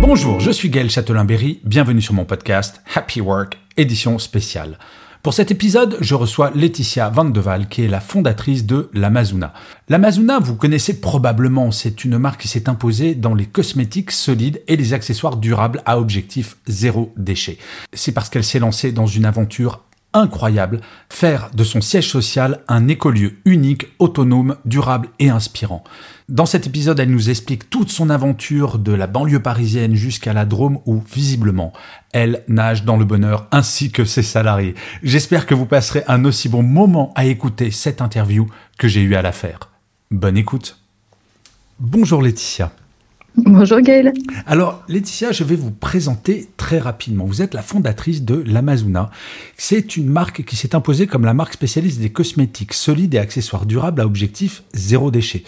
Bonjour, je suis Gaël Châtelain-Berry, bienvenue sur mon podcast Happy Work, édition spéciale. Pour cet épisode, je reçois Laetitia Van de Waal, qui est la fondatrice de l'Amazuna. L'Amazuna, vous connaissez probablement, c'est une marque qui s'est imposée dans les cosmétiques solides et les accessoires durables à objectif zéro déchet. C'est parce qu'elle s'est lancée dans une aventure incroyable, faire de son siège social un écolieu unique, autonome, durable et inspirant. Dans cet épisode, elle nous explique toute son aventure de la banlieue parisienne jusqu'à la Drôme où, visiblement, elle nage dans le bonheur ainsi que ses salariés. J'espère que vous passerez un aussi bon moment à écouter cette interview que j'ai eu à la faire. Bonne écoute. Bonjour Laetitia. Bonjour Gaël. Alors Laetitia, je vais vous présenter très rapidement. Vous êtes la fondatrice de l'Amazuna. C'est une marque qui s'est imposée comme la marque spécialiste des cosmétiques solides et accessoires durables à objectif zéro déchet.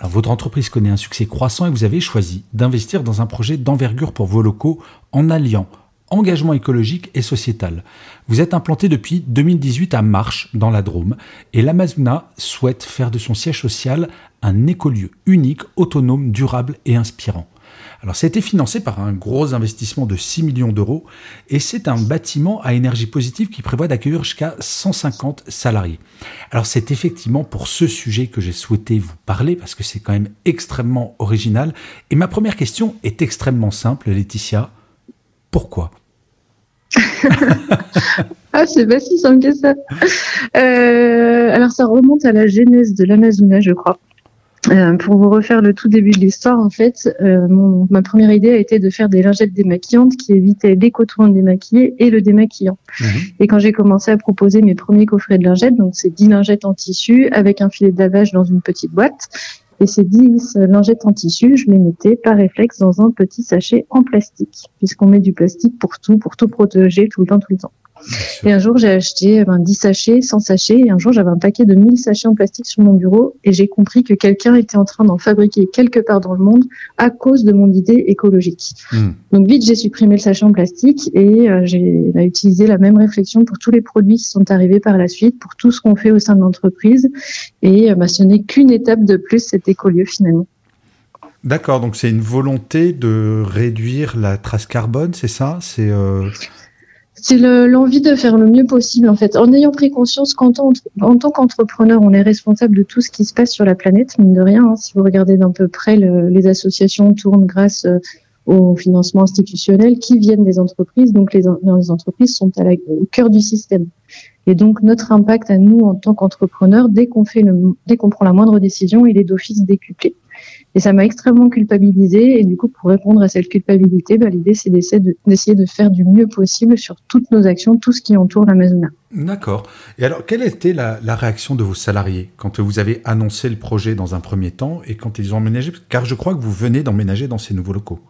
Votre entreprise connaît un succès croissant et vous avez choisi d'investir dans un projet d'envergure pour vos locaux en alliant engagement écologique et sociétal. Vous êtes implanté depuis 2018 à Marche, dans la Drôme, et l'Amazona souhaite faire de son siège social un écolieu unique, autonome, durable et inspirant. Alors, ça a été financé par un gros investissement de 6 millions d'euros et c'est un bâtiment à énergie positive qui prévoit d'accueillir jusqu'à 150 salariés. Alors, c'est effectivement pour ce sujet que j'ai souhaité vous parler parce que c'est quand même extrêmement original. Et ma première question est extrêmement simple, Laetitia. Pourquoi? Ah, c'est pas si simple que ça. Euh, alors, ça remonte à la genèse de l'Amazona, je crois. Euh, pour vous refaire le tout début de l'histoire, en fait, euh, mon, ma première idée a été de faire des lingettes démaquillantes qui évitaient les cotons démaquillés et le démaquillant. Mhm. Et quand j'ai commencé à proposer mes premiers coffrets de lingettes, donc c'est 10 lingettes en tissu avec un filet de lavage dans une petite boîte, et ces 10 lingettes en tissu, je les mettais par réflexe dans un petit sachet en plastique, puisqu'on met du plastique pour tout, pour tout protéger tout le temps, tout le temps. Et un jour, j'ai acheté ben, 10 sachets, 100 sachets, et un jour, j'avais un paquet de 1000 sachets en plastique sur mon bureau, et j'ai compris que quelqu'un était en train d'en fabriquer quelque part dans le monde à cause de mon idée écologique. Hmm. Donc vite, j'ai supprimé le sachet en plastique, et euh, j'ai bah, utilisé la même réflexion pour tous les produits qui sont arrivés par la suite, pour tout ce qu'on fait au sein de l'entreprise, et euh, bah, ce n'est qu'une étape de plus, cet écolieu finalement. D'accord, donc c'est une volonté de réduire la trace carbone, c'est ça? C'est euh, c'est l'envie de faire le mieux possible en fait, en ayant pris conscience qu'en tant, tant qu'entrepreneur, on est responsable de tout ce qui se passe sur la planète, mine de rien. Hein. si vous regardez d'un peu près, les associations tournent grâce euh, au financement institutionnel qui viennent des entreprises, donc les, entreprises sont à au cœur du système. Et donc notre impact à nous en tant qu'entrepreneurs, dès qu'on fait le, dès qu'on prend la moindre décision, il est d'office décuplé. Et ça m'a extrêmement culpabilisé. Et du coup, pour répondre à cette culpabilité, bah, l'idée, c'est d'essayer de, faire du mieux possible sur toutes nos actions, tout ce qui entoure l'Amazona. D'accord. Et alors, quelle était la, la, réaction de vos salariés quand vous avez annoncé le projet dans un premier temps et quand ils ont emménagé? Car je crois que vous venez d'emménager dans ces nouveaux locaux.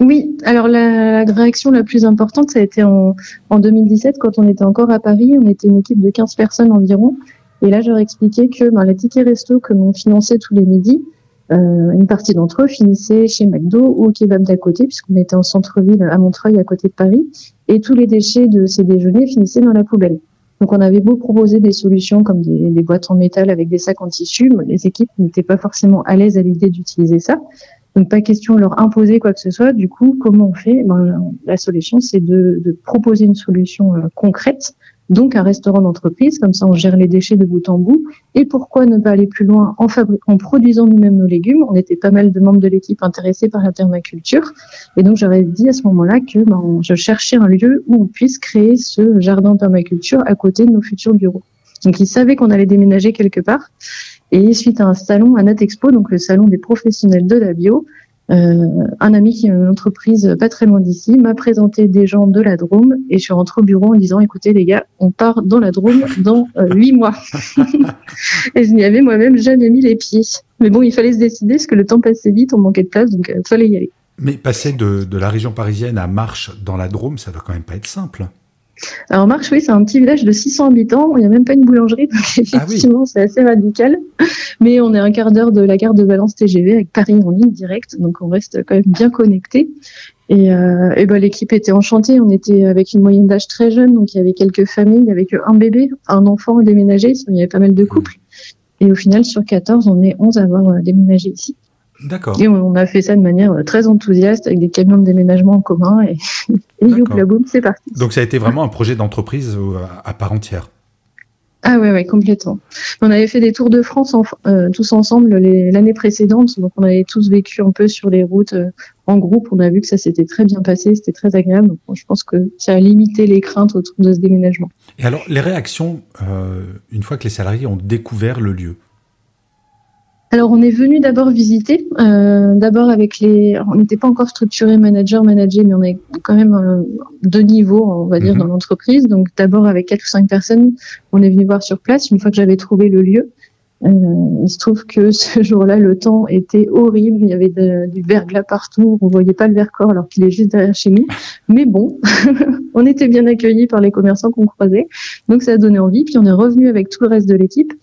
Oui, alors la, réaction la plus importante, ça a été en, en 2017, quand on était encore à Paris. On était une équipe de 15 personnes environ. Et là, je leur expliquais que ben, les tickets resto que l'on finançait tous les midis, euh, une partie d'entre eux finissaient chez McDo ou au kebab d'à côté, puisqu'on était en centre-ville à Montreuil, à côté de Paris, et tous les déchets de ces déjeuners finissaient dans la poubelle. Donc on avait beau proposer des solutions comme des, boîtes en métal avec des sacs en tissu, les équipes n'étaient pas forcément à l'aise à l'idée d'utiliser ça. Donc pas question de leur imposer quoi que ce soit. Du coup, comment on fait? Ben, La solution, c'est de, de, proposer une solution euh, concrète donc un restaurant d'entreprise, comme ça on gère les déchets de bout en bout. Et pourquoi ne pas aller plus loin en, en produisant nous-mêmes nos légumes? On était pas mal de membres de l'équipe intéressés par la permaculture. Et donc j'aurais dit à ce moment-là que ben, je cherchais un lieu où on puisse créer ce jardin permaculture à côté de nos futurs bureaux. Donc ils savaient qu'on allait déménager quelque part. Et suite à un salon à Natexpo, donc le salon des professionnels de la bio, un ami qui a une entreprise pas très loin d'ici m'a présenté des gens de la Drôme et je suis rentrée au bureau en disant écoutez les gars, on part dans la Drôme dans huit mois. et je n'y avais moi-même jamais mis les pieds. Mais bon, il fallait se décider parce que le temps passait vite, on manquait de place, donc il fallait y aller. Mais passer de la région parisienne à Marche dans la Drôme, ça doit quand même pas être simple. Alors Marche, oui, c'est un petit village de 600 habitants. Il n'y a même pas une boulangerie, donc ah effectivement, c'est assez radical. Mais on est un quart d'heure de la gare de Valence TGV avec Paris en ligne directe, donc on reste quand même bien connecté. Et, euh, et ben, l'équipe était enchantée. On était avec une moyenne d'âge très jeune, donc il y avait quelques familles, il y avait un bébé, un enfant déménagé. Il y avait pas mal de couples. Et au final, sur 14, on est 11 à avoir euh, déménagé ici. D'accord. Et on a fait ça de manière euh, très enthousiaste avec des camions de déménagement en commun et, et boum, c'est parti. Donc ça a été vraiment un projet d'entreprise euh, à part entière. Ah ouais, ouais, complètement. On avait fait des tours de France euh, tous ensemble l'année précédente, donc on avait tous vécu un peu sur les routes en groupe. On a vu que ça s'était très bien passé, c'était très agréable. Donc je pense que ça a limité les craintes autour de ce déménagement. Et alors les réactions une fois que les salariés ont découvert le lieu alors, on est venu d'abord visiter, euh, d'abord avec les. On n'était pas encore structuré manager, manager, mais on est quand même euh, deux niveaux, on va dire, mhm. dans l'entreprise. Donc, d'abord avec quatre ou cinq personnes, on est venu voir sur place. Une fois que j'avais trouvé le lieu, euh, il se trouve que ce jour-là, le temps était horrible. Il y avait du verglas partout. On voyait pas le vercors alors qu'il est juste derrière chez nous. Mais bon, on était bien accueillis par les commerçants qu'on croisait. Donc, ça a donné envie. Puis, on est revenu avec tout le reste de l'équipe.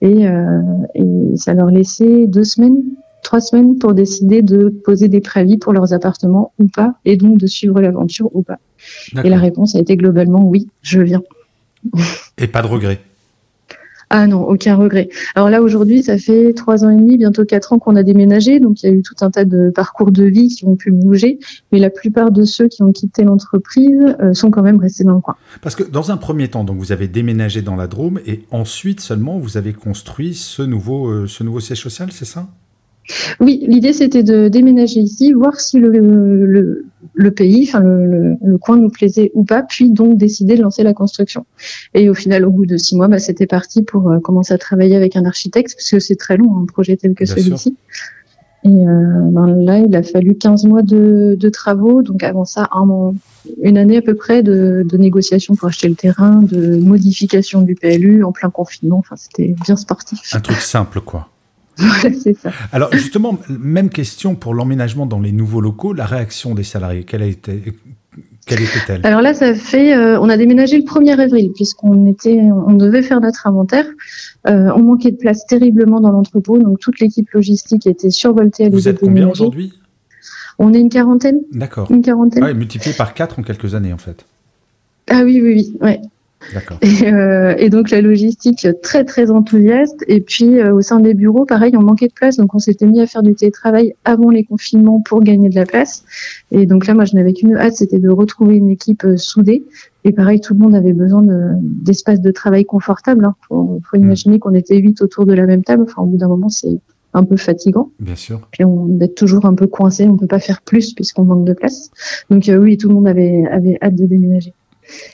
Et, euh, et ça leur laissait deux semaines, trois semaines pour décider de poser des préavis pour leurs appartements ou pas, et donc de suivre l'aventure ou pas. Et la réponse a été globalement oui, je viens. Et pas de regret. Ah non, aucun regret. Alors là, aujourd'hui, ça fait trois ans et demi, bientôt quatre ans qu'on a déménagé. Donc, il y a eu tout un tas de parcours de vie qui ont pu bouger. Mais la plupart de ceux qui ont quitté l'entreprise euh, sont quand même restés dans le coin. Parce que dans un premier temps, donc, vous avez déménagé dans la Drôme et ensuite seulement, vous avez construit ce nouveau, euh, ce nouveau siège social, c'est ça? Oui, l'idée c'était de déménager ici, voir si le, le, le pays, enfin le, le, coin nous plaisait ou pas, puis donc décider de lancer la construction. Et au final, au bout de six mois, bah, c'était parti pour euh, commencer à travailler avec un architecte, parce que c'est très long un projet tel que celui-ci. Et euh, ben là, il a fallu 15 mois de, de travaux, donc avant ça, un, une année à peu près de, de négociations pour acheter le terrain, de modification du PLU en plein confinement. Enfin, c'était bien sportif. Un truc simple, quoi. c'est ça. Alors justement, même question pour l'emménagement dans les nouveaux locaux, la réaction des salariés, quelle a été quelle était-elle? Alors là, ça fait, euh, on a déménagé le 1er avril puisqu'on était, on devait faire notre inventaire. Euh, on manquait de place terriblement dans l'entrepôt, donc toute l'équipe logistique était survoltée à Vous êtes combien aujourd'hui? On est une quarantaine. D'accord. Une quarantaine. Ah, multiplié par 4 en quelques années en fait. Ah oui, oui, oui. Ouais. Et, euh, et, donc la logistique très très enthousiaste. Et puis euh, au sein des bureaux, pareil, on manquait de place, donc on s'était mis à faire du télétravail avant les confinements pour gagner de la place. Et donc là, moi, je n'avais qu'une hâte, c'était de retrouver une équipe euh, soudée. Et pareil, tout le monde avait besoin d'espace de, travail confortable. Hein. Faut, faut imaginer qu'on était huit autour de la même table. Enfin, au bout d'un moment, c'est un peu fatigant. Bien sûr. Puis on est toujours un peu coincé, on peut pas faire plus puisqu'on manque de place. Donc euh, oui, tout le monde avait, avait hâte de déménager.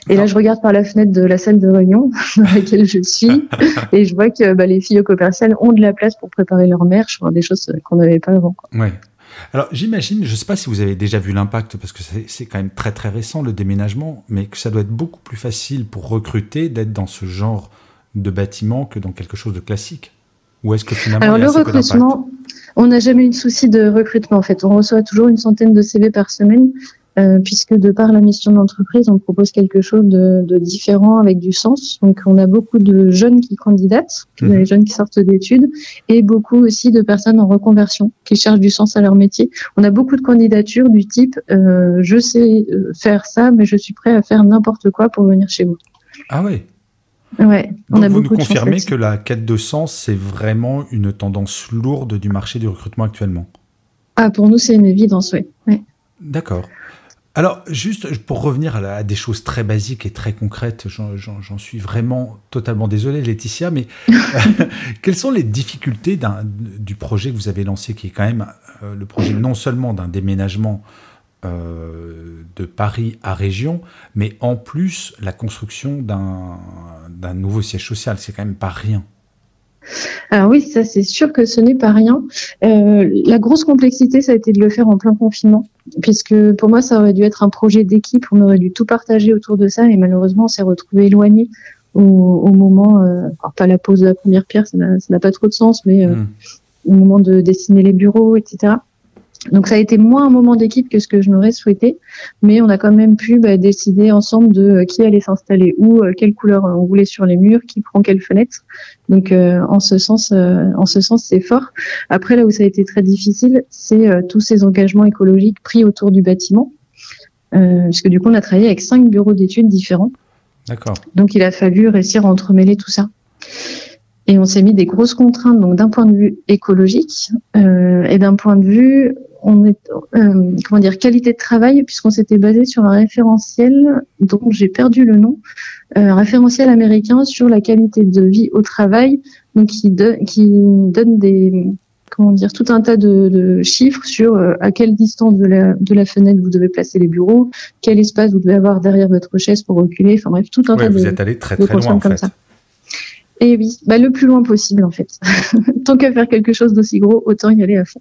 Et là, je regarde par la fenêtre de la salle de réunion dans laquelle je suis et je vois que bah, les filles au commercial ont de la place pour préparer leur merch, des choses qu'on n'avait pas avant. Ouais. Alors j'imagine, je ne sais pas si vous avez déjà vu l'impact, parce que c'est quand même très très récent le déménagement, mais que ça doit être beaucoup plus facile pour recruter d'être dans ce genre de bâtiment que dans quelque chose de classique. Ou est-ce que finalement... Alors le recrutement, on n'a jamais eu de souci de recrutement en fait. On reçoit toujours une centaine de CV par semaine. Euh, puisque de par la mission de l'entreprise, on propose quelque chose de, de, différent avec du sens. Donc, on a beaucoup de jeunes qui candidatent, mmh. des jeunes qui sortent d'études, et beaucoup aussi de personnes en reconversion qui cherchent du sens à leur métier. On a beaucoup de candidatures du type euh, je sais euh, faire ça, mais je suis prêt à faire n'importe quoi pour venir chez vous. Ah ouais. Ouais, on Donc a vous nous confirmez que la quête de sens, c'est vraiment une tendance lourde du marché du recrutement actuellement? Ah, pour nous, c'est une évidence, oui. Ouais. D'accord. Alors, juste pour revenir à, des choses très basiques et très concrètes, j'en suis vraiment totalement désolé, Laetitia, mais quelles sont les difficultés du projet que vous avez lancé, qui est quand même euh, le projet non seulement d'un déménagement euh, de Paris à région, mais en plus la construction d'un nouveau siège social, c'est quand même pas rien. Alors oui, ça c'est sûr que ce n'est pas rien. Euh, la grosse complexité, ça a été de le faire en plein confinement, puisque pour moi, ça aurait dû être un projet d'équipe, on aurait dû tout partager autour de ça, et malheureusement, on s'est retrouvé éloigné au, moment, euh, pas la pose de la première pierre, ça n'a pas trop de sens, mais euh, hmm. au moment de dessiner les bureaux, etc. Donc ça a été moins un moment d'équipe que ce que je n'aurais souhaité, mais on a quand même pu bah, décider ensemble de euh, qui allait s'installer où, euh, quelle couleur on voulait sur les murs, qui prend quelle fenêtre. Donc euh, en ce sens, en ce sens, c'est fort. Après là où ça a été très difficile, c'est tous ces engagements écologiques pris autour du bâtiment, puisque du coup on a travaillé avec cinq bureaux d'études différents. D'accord. Donc il a fallu réussir à entremêler tout ça. Et on s'est mis des grosses contraintes, donc d'un point de vue écologique euh, et d'un point de vue on est, euh, comment dire, qualité de travail, puisqu'on s'était basé sur un référentiel dont j'ai perdu le nom, euh, un référentiel américain sur la qualité de vie au travail, donc qui, qui donne des, comment dire, tout un tas de, de chiffres sur euh, à quelle distance de la, de la fenêtre vous devez placer les bureaux, quel espace vous devez avoir derrière votre chaise pour reculer, enfin bref, tout un tas vous de. Vous êtes allé très très loin en fait. Ça. Et oui, bah, le plus loin possible en fait. Tant qu'à faire quelque chose d'aussi gros, autant y aller à fond.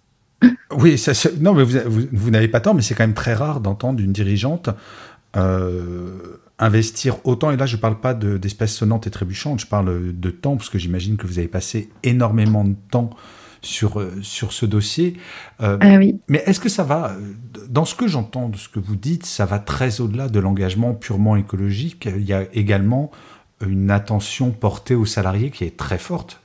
Oui, ça, non, mais vous, vous, n'avez pas tort, mais c'est quand même très rare d'entendre une dirigeante euh, investir autant. Et là, je ne parle pas d'espèces sonnantes et trébuchantes, je parle de temps, parce que j'imagine que vous avez passé énormément de temps sur, euh, sur ce dossier. Euh, ah oui. Mais est-ce que ça va, dans ce que j'entends de ce que vous dites, ça va très au-delà de l'engagement purement écologique? Il y a également une attention portée aux salariés qui est très forte.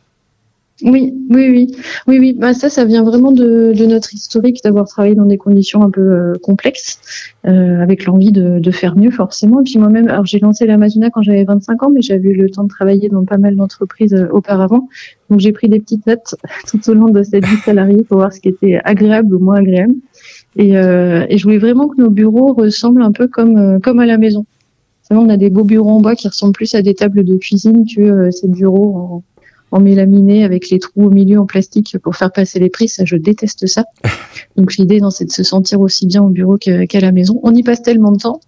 Oui, oui, oui, oui, oui. Bah ça, ça vient vraiment de, de notre historique d'avoir travaillé dans des conditions un peu euh, complexes, euh, avec l'envie de, de, faire mieux forcément. Et puis moi-même, alors j'ai lancé l'Amazona quand j'avais 25 ans, mais j'avais eu le temps de travailler dans pas mal d'entreprises euh, auparavant. Donc j'ai pris des petites notes tout au long de cette vie salariée pour voir ce qui était agréable ou moins agréable. Et, euh, et je voulais vraiment que nos bureaux ressemblent un peu comme euh, comme à la maison. On a des beaux bureaux en bois qui ressemblent plus à des tables de cuisine que ces bureaux en en mélaminé avec les trous au milieu en plastique pour faire passer les prix. Ça, je déteste ça. Donc l'idée, c'est de se sentir aussi bien au bureau qu'à la maison. On y passe tellement de temps.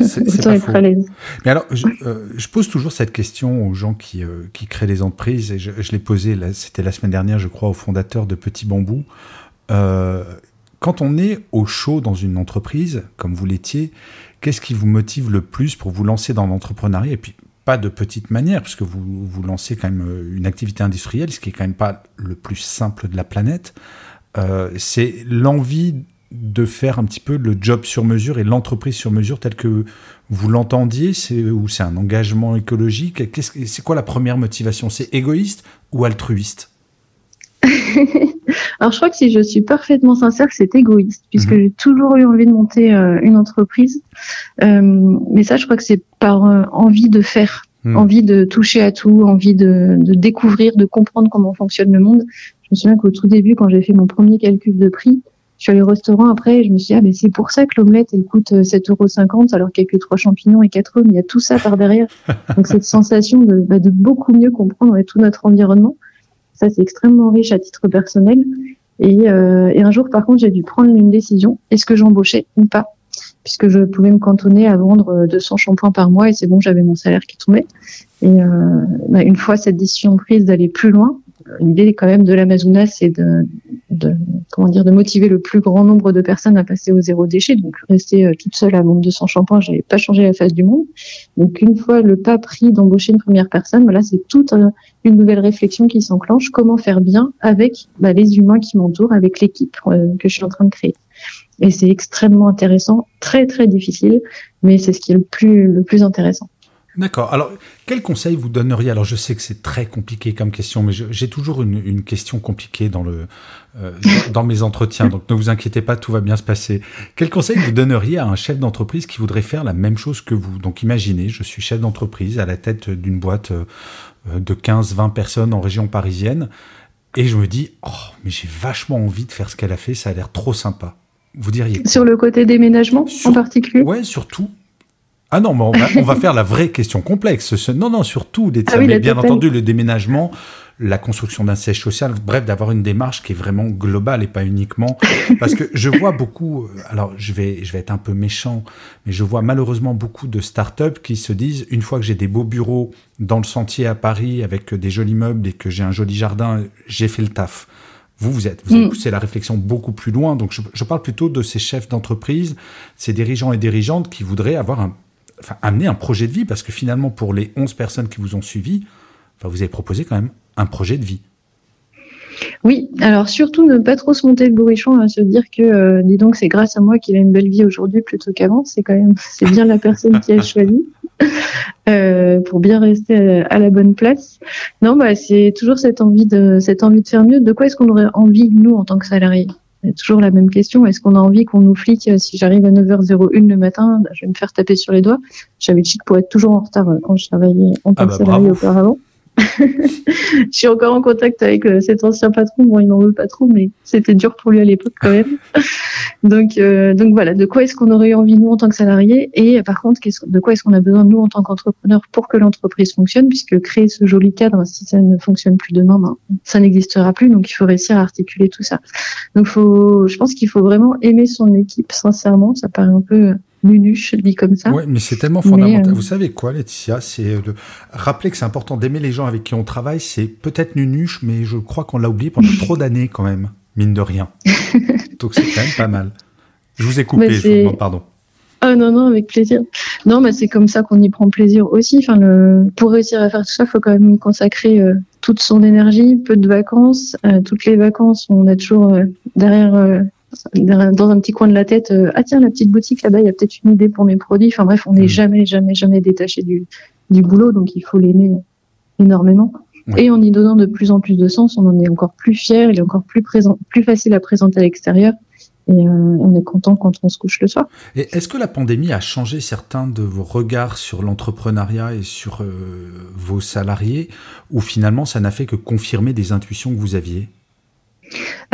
C'est être à l'aise. Mais alors, euh, je, pose toujours cette question aux gens qui, euh, qui créent des entreprises, et je, l'ai posé, c'était la semaine dernière, je crois, au fondateur de Petit Bambou. Euh, quand on est au chaud dans une entreprise, comme vous l'étiez, qu'est-ce qui vous motive le plus pour vous lancer dans l'entrepreneuriat? Et puis, pas de petite manière, puisque vous, vous lancez quand même euh, une activité industrielle, ce qui est quand même pas le plus simple de la planète. Euh, c'est l'envie de faire un petit peu le job sur mesure et l'entreprise sur mesure tel que vous l'entendiez, ou c'est un engagement écologique. C'est quoi la première motivation? C'est égoïste ou altruiste? Alors je crois que si je suis parfaitement sincère, c'est égoïste, puisque mhm. j'ai toujours eu envie de monter euh, une entreprise. Euh, mais ça, je crois que c'est par euh, envie de faire, mhm. envie de toucher à tout, envie de, de, découvrir, de comprendre comment fonctionne le monde. Je me souviens qu'au tout début, quand j'ai fait mon premier calcul de prix, je suis allée au restaurant après et je me suis dit, ah, mais c'est pour ça que l'omelette, elle coûte 7,50 euros alors qu'il n'y a que trois champignons et quatre œufs, mais il y a tout ça par derrière. Donc cette sensation de, bah, de beaucoup mieux comprendre tout notre environnement. Ça, c'est extrêmement riche à titre personnel. Et, euh, et un jour, par contre, j'ai dû prendre une décision. Est-ce que j'embauchais ou pas? Puisque je pouvais me cantonner à vendre 200 shampoings par mois et c'est bon, j'avais mon salaire qui tombait. Et euh, bah, une fois cette décision prise d'aller plus loin, l'idée quand même de l'Amazona, c'est de, de, comment dire, de motiver le plus grand nombre de personnes à passer au zéro déchet. Donc rester euh, toute seule à vendre 200 shampoings, j'avais pas changé la face du monde. Donc une fois le pas pris d'embaucher une première personne, voilà, c'est toute une nouvelle réflexion qui s'enclenche. Comment faire bien avec bah, les humains qui m'entourent, avec l'équipe euh, que je suis en train de créer. Et c'est extrêmement intéressant, très très difficile, mais c'est ce qui est le plus le plus intéressant. D'accord. Alors, quel conseil vous donneriez? Alors, je sais que c'est très compliqué comme question, mais j'ai toujours une, question compliquée dans, le, euh, dans, mes entretiens, donc ne vous inquiétez pas, tout va bien se passer. Quel conseil vous donneriez à un chef d'entreprise qui voudrait faire la même chose que vous? Donc, imaginez, je suis chef d'entreprise à la tête d'une boîte euh, de 15-20 personnes en région parisienne, et je me dis, oh, mais j'ai vachement envie de faire ce qu'elle a fait, ça a l'air trop sympa. Vous diriez Sur le côté déménagement en particulier? Ouais, surtout Ah non, mais on va, faire la vraie question complexe. Non, non, surtout, ah mais bien entendu, le déménagement, la construction d'un siège social, bref, d'avoir une démarche qui est vraiment globale et pas uniquement. Parce que je vois beaucoup, euh, alors je vais, je vais être un peu méchant, mais je vois malheureusement beaucoup de startups qui se disent, une fois que j'ai des beaux bureaux dans le sentier à Paris avec des jolis meubles et que j'ai un joli jardin, j'ai fait le taf. Vous, vous êtes, vous avez mm. poussé la réflexion beaucoup plus loin. Donc, je, parle plutôt de ces chefs d'entreprise, ces dirigeants et dirigeantes qui voudraient avoir un, enfin, amener un projet de vie parce que finalement, pour les 11 personnes qui vous ont suivi, enfin, vous avez proposé quand même un projet de vie. Oui, alors surtout ne pas trop se monter le bourrichon à se dire que, euh, dis donc, c'est grâce à moi qu'il a une belle vie aujourd'hui plutôt qu'avant. C'est quand même, c'est bien la personne qui a choisi euh, pour bien rester à, la bonne place. Non, bah c'est toujours cette envie de cette envie de faire mieux. De quoi est-ce qu'on aurait envie nous en tant que salariés? Toujours la même question. Est-ce qu'on a envie qu'on nous flique euh, si j'arrive à 9h01 le matin, bah, je vais me faire taper sur les doigts. J'avais chic pour être toujours en retard quand je travaillais en tant ah que bah, salarié auparavant. je suis encore en contact avec euh, cet ancien patron. Bon, il n'en veut pas trop, mais c'était dur pour lui à l'époque quand même. donc, euh, donc voilà, de quoi est-ce qu'on aurait envie nous en tant que salariés? Et par contre, de quoi est-ce qu'on a besoin nous en tant qu'entrepreneurs pour que l'entreprise fonctionne? Puisque créer ce joli cadre, si ça ne fonctionne plus demain, ben, ça n'existera plus. Donc, il faut réussir à articuler tout ça. Donc, faut, je pense qu'il faut vraiment aimer son équipe sincèrement. Ça paraît un peu nunuche, dit comme ça. Oui, mais c'est tellement fondamental. Euh, Vous savez quoi, Laetitia? C'est de rappeler que c'est important d'aimer les gens avec qui on travaille. C'est peut-être nunuche, mais je crois qu'on l'a oublié pendant trop d'années quand même, mine de rien. Donc c'est quand même pas mal. Je vous ai coupé, je vous demande pardon. Ah non, non, avec plaisir. Non, mais c'est comme ça qu'on y prend plaisir aussi. Enfin, le... Pour réussir à faire tout ça, il faut quand même y consacrer euh, toute son énergie, peu de vacances. Euh, toutes les vacances, on a toujours derrière dans un petit coin de la tête, euh, ah tiens, la petite boutique là-bas, il y a peut-être une idée pour mes produits. Enfin bref, on n'est mm. jamais, jamais, jamais détaché du, du boulot, donc il faut l'aimer énormément. Et en y donnant de plus en plus de sens, on en est encore plus fier, il est encore plus présent, plus facile à présenter à l'extérieur. Et euh, on est content quand on se couche le soir. Et est-ce que la pandémie a changé certains de vos regards sur l'entrepreneuriat et sur euh, vos salariés, ou finalement ça n'a fait que confirmer des intuitions que vous aviez?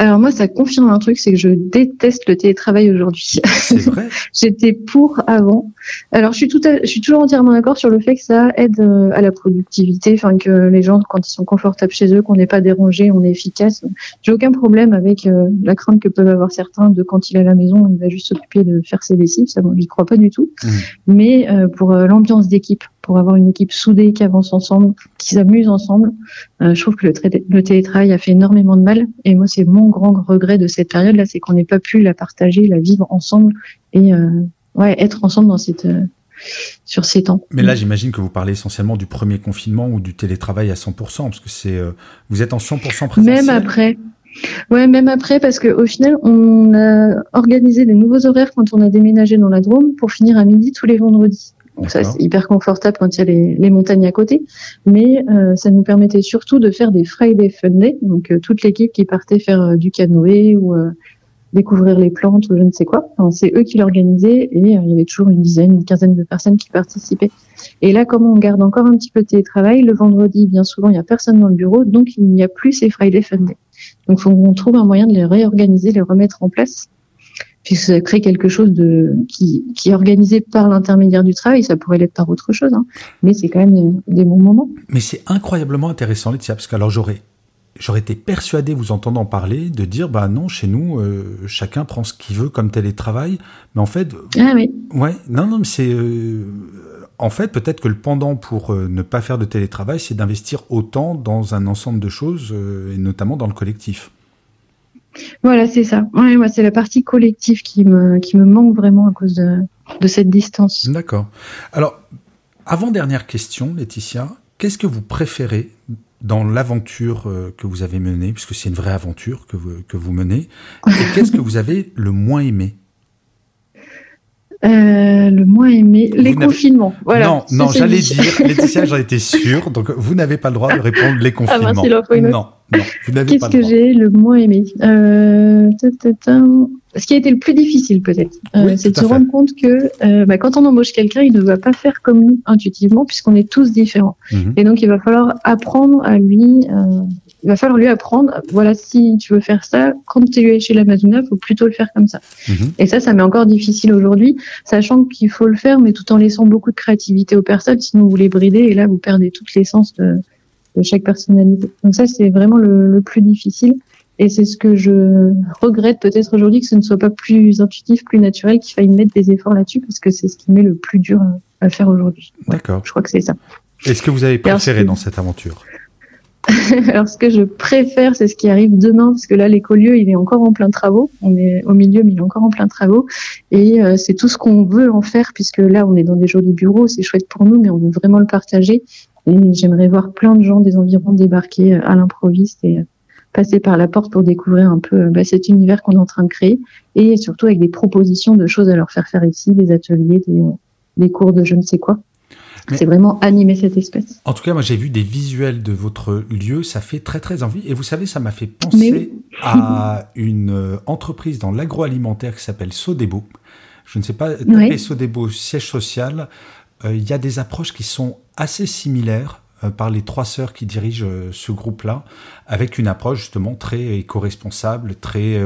Alors moi, ça confirme un truc, c'est que je déteste le télétravail aujourd'hui. C'est vrai? J'étais pour avant. Alors je suis tout, je suis toujours entièrement d'accord sur le fait que ça aide euh, à la productivité, enfin que les gens quand ils sont confortables chez eux, qu'on n'est pas dérangé, on est efficace. J'ai aucun problème avec euh, la crainte que peuvent avoir certains de quand il est à la maison, il va juste s'occuper de faire ses lessives. Ça, bon, j'y crois pas du tout. Mmh. Mais euh, pour l'ambiance d'équipe, pour avoir une équipe soudée qui avance ensemble, qui s'amuse ensemble. Euh, je trouve que le, télétravail a fait énormément de mal. Et moi, c'est mon grand regret de cette période-là, c'est qu'on n'ait pas pu la partager, la vivre ensemble et euh, ouais, être ensemble dans cette euh, sur ces temps. Mais là, j'imagine que vous parlez essentiellement du premier confinement ou du télétravail à 100%, parce que c'est vous êtes en 100% présentiel. Même après. Ouais, même après, parce qu'au final, on a organisé des nouveaux horaires quand on a déménagé dans la Drôme pour finir à midi tous les vendredis. Donc ça, c'est hyper confortable quand il y a les, les montagnes à côté. Mais euh, ça nous permettait surtout de faire des Friday Fun Day. Donc euh, toute l'équipe qui partait faire euh, du canoë ou découvrir les plantes ou je ne sais quoi. C'est eux qui l'organisaient et il y avait toujours une dizaine, une quinzaine de personnes qui participaient. Et là, comme on garde encore un petit peu de télétravail, le vendredi, bien souvent, il n'y a personne dans le bureau, donc il n'y a plus ces Friday Fun Day. Donc, faut qu'on trouve un moyen de les réorganiser, les remettre en place puisque ça crée quelque chose de qui, qui est organisé par l'intermédiaire du travail, ça pourrait l'être par autre chose, hein. mais c'est quand même des, bons moments. Mais c'est incroyablement intéressant, Laetitia, parce que alors j'aurais j'aurais été persuadé, vous entendant parler, de dire bah non, chez nous, euh, chacun prend ce qu'il veut comme télétravail, mais en fait, ah oui. ouais, non, non, mais c'est euh, en fait peut-être que le pendant pour euh, ne pas faire de télétravail, c'est d'investir autant dans un ensemble de choses, et notamment dans le collectif. Voilà, c'est ça. Ouais, moi, c'est la partie collective qui me, qui me manque vraiment à cause de, de cette distance. D'accord. Alors, avant-dernière question, Laetitia, qu'est-ce que vous préférez dans l'aventure euh, que vous avez menée, puisque c'est une vraie aventure que vous, que vous menez, et qu'est-ce que vous avez le moins aimé? Euh, le moins aimé, les confinements. Voilà. Non, non, j'allais dire, Laetitia, j'en étais sûre, donc vous n'avez pas le droit de répondre les confinements. Ah, non, non, Qu'est-ce que j'ai le moins aimé euh, Ce qui a été le plus difficile, peut-être, euh, c'est de se rendre compte que euh, bah, quand on embauche quelqu'un, il ne va pas faire comme nous intuitivement, puisqu'on est tous différents. Mhm. Et donc, il va falloir apprendre à lui il va falloir lui apprendre, voilà, si tu veux faire ça, quand tu es chez l'Amazona, il faut plutôt le faire comme ça. Mhm. Et ça, ça m'est encore difficile aujourd'hui, sachant qu'il faut le faire, mais tout en laissant beaucoup de créativité aux personnes, sinon vous les bridez et là, vous perdez toute l'essence de, chaque personnalité. Donc ça, c'est vraiment le, le, plus difficile. Et c'est ce que je regrette peut-être aujourd'hui, que ce ne soit pas plus intuitif, plus naturel, qu'il faille mettre des efforts là-dessus, parce que c'est ce qui m'est le plus dur à, faire aujourd'hui. D'accord. Je crois que c'est ça. Est-ce que vous avez préféré dans cette aventure? Alors, ce que je préfère, c'est ce qui arrive demain, parce que là, l'écolieu, il est encore en plein travaux. On est au milieu, mais il est encore en plein travaux. Et euh, c'est tout ce qu'on veut en faire, puisque là, on est dans des jolis bureaux, c'est chouette pour nous, mais on veut vraiment le partager. Et j'aimerais voir plein de gens des environs débarquer euh, à l'improviste et euh, passer par la porte pour découvrir un peu bah, cet univers qu'on est en train de créer, et surtout avec des propositions de choses à leur faire faire ici, des ateliers, des, des cours de je ne sais quoi. C'est vraiment animer cette espèce. En tout cas, moi j'ai vu des visuels de votre lieu, ça fait très très envie. Et vous savez, ça m'a fait penser à une euh, entreprise dans l'agroalimentaire qui s'appelle Sodebo. Je ne sais pas, tapez Sodebo, siège social. Euh, il y a des approches qui sont assez similaires euh, par les trois sœurs qui dirigent ce groupe-là, avec une approche justement très éco-responsable, très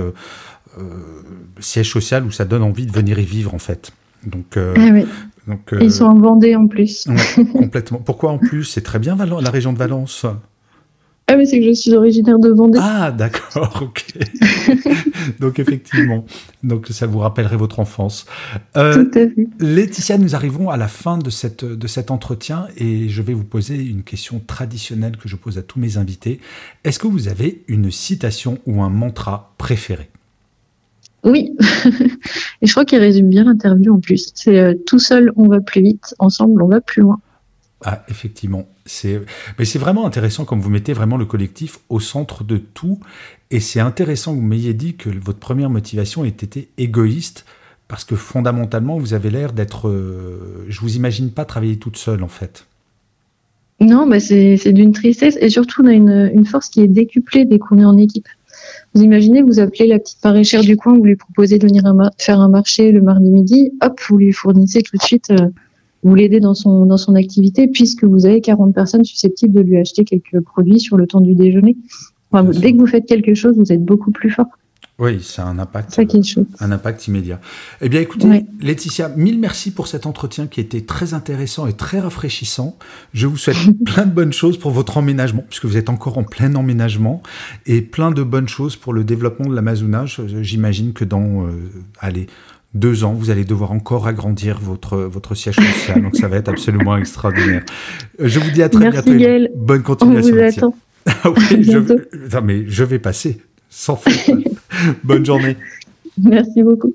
siège social où ça donne envie de venir y vivre en fait. Donc, ah oui. Donc, Ils sont en Vendée en plus. complètement. Pourquoi en plus? C'est très bien la région de Valence. Ah mais c'est que je suis originaire de Vendée. Ah d'accord, ok. donc effectivement, donc ça vous rappellerait votre enfance. Euh, Tout à fait. Laetitia, nous arrivons à la fin de, cette, de cet entretien et je vais vous poser une question traditionnelle que je pose à tous mes invités. Est-ce que vous avez une citation ou un mantra préféré? Oui, et je crois qu'il résume bien l'interview en plus. C'est euh, tout seul on va plus vite, ensemble on va plus loin. Ah, effectivement. C'est, mais c'est vraiment intéressant comme vous mettez vraiment le collectif au centre de tout. Et c'est intéressant que vous m'ayez dit que votre première motivation ait été égoïste, parce que fondamentalement, vous avez l'air d'être. Euh, je vous imagine pas travailler toute seule, en fait. Non, mais c'est, d'une tristesse. Et surtout, on a une, une force qui est décuplée dès qu'on est en équipe. Vous imaginez, vous appelez la petite maraîchère du coin, vous lui proposez de venir faire un marché le mardi midi, hop, vous lui fournissez tout de suite, euh, vous l'aidez dans son, dans son activité, puisque vous avez 40 personnes susceptibles de lui acheter quelques produits sur le temps du déjeuner. dès que vous faites quelque chose, vous êtes beaucoup plus fort. Oui, c'est un impact, un impact immédiat. Eh bien, écoutez, Laetitia, mille merci pour cet entretien qui était très intéressant et très rafraîchissant. Je vous souhaite plein de bonnes choses pour votre emménagement, puisque vous êtes encore en plein emménagement, et plein de bonnes choses pour le développement de l'Amazonage. J'imagine que dans, euh, allez, deux ans, vous allez devoir encore agrandir votre, votre siège social. donc, ça va être absolument extraordinaire. Je vous dis à très bientôt. Bonne continuation. On vous attend. Ah oui, je, mais je vais passer sans faute. Bonne journée. Merci beaucoup.